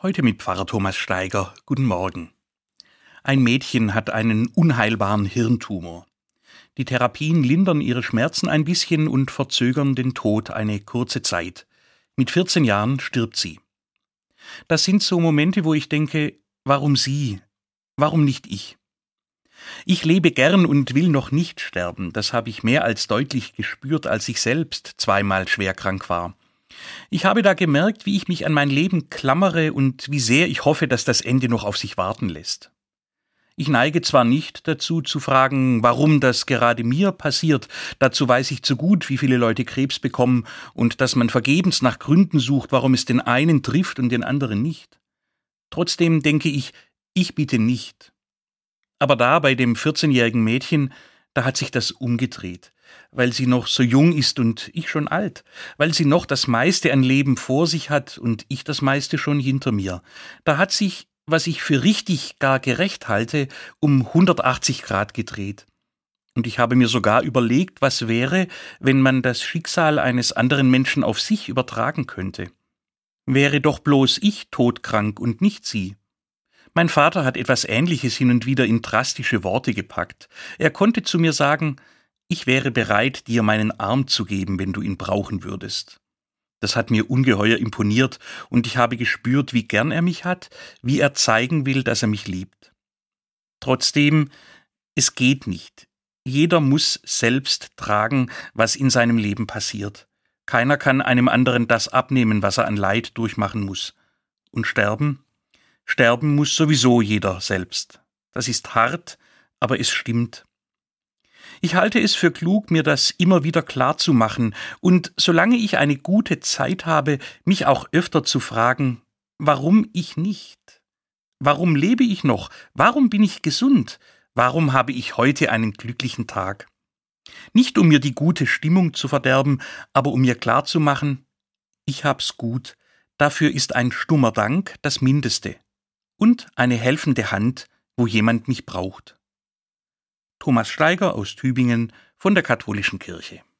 Heute mit Pfarrer Thomas Steiger. Guten Morgen. Ein Mädchen hat einen unheilbaren Hirntumor. Die Therapien lindern ihre Schmerzen ein bisschen und verzögern den Tod eine kurze Zeit. Mit 14 Jahren stirbt sie. Das sind so Momente, wo ich denke, warum sie? Warum nicht ich? Ich lebe gern und will noch nicht sterben. Das habe ich mehr als deutlich gespürt, als ich selbst zweimal schwer krank war. Ich habe da gemerkt, wie ich mich an mein Leben klammere und wie sehr ich hoffe, dass das Ende noch auf sich warten lässt. Ich neige zwar nicht dazu zu fragen, warum das gerade mir passiert, dazu weiß ich zu gut, wie viele Leute Krebs bekommen und dass man vergebens nach Gründen sucht, warum es den einen trifft und den anderen nicht. Trotzdem denke ich, ich bitte nicht. Aber da bei dem 14-jährigen Mädchen, da hat sich das umgedreht weil sie noch so jung ist und ich schon alt, weil sie noch das meiste an Leben vor sich hat und ich das meiste schon hinter mir. Da hat sich, was ich für richtig gar gerecht halte, um 180 Grad gedreht. Und ich habe mir sogar überlegt, was wäre, wenn man das Schicksal eines anderen Menschen auf sich übertragen könnte. Wäre doch bloß ich todkrank und nicht sie. Mein Vater hat etwas Ähnliches hin und wieder in drastische Worte gepackt. Er konnte zu mir sagen, ich wäre bereit, dir meinen Arm zu geben, wenn du ihn brauchen würdest. Das hat mir ungeheuer imponiert, und ich habe gespürt, wie gern er mich hat, wie er zeigen will, dass er mich liebt. Trotzdem, es geht nicht. Jeder muss selbst tragen, was in seinem Leben passiert. Keiner kann einem anderen das abnehmen, was er an Leid durchmachen muss. Und sterben? Sterben muss sowieso jeder selbst. Das ist hart, aber es stimmt. Ich halte es für klug, mir das immer wieder klar zu machen und solange ich eine gute Zeit habe, mich auch öfter zu fragen, warum ich nicht? Warum lebe ich noch? Warum bin ich gesund? Warum habe ich heute einen glücklichen Tag? Nicht um mir die gute Stimmung zu verderben, aber um mir klar zu machen, ich hab's gut. Dafür ist ein stummer Dank das Mindeste. Und eine helfende Hand, wo jemand mich braucht. Thomas Steiger aus Tübingen von der Katholischen Kirche.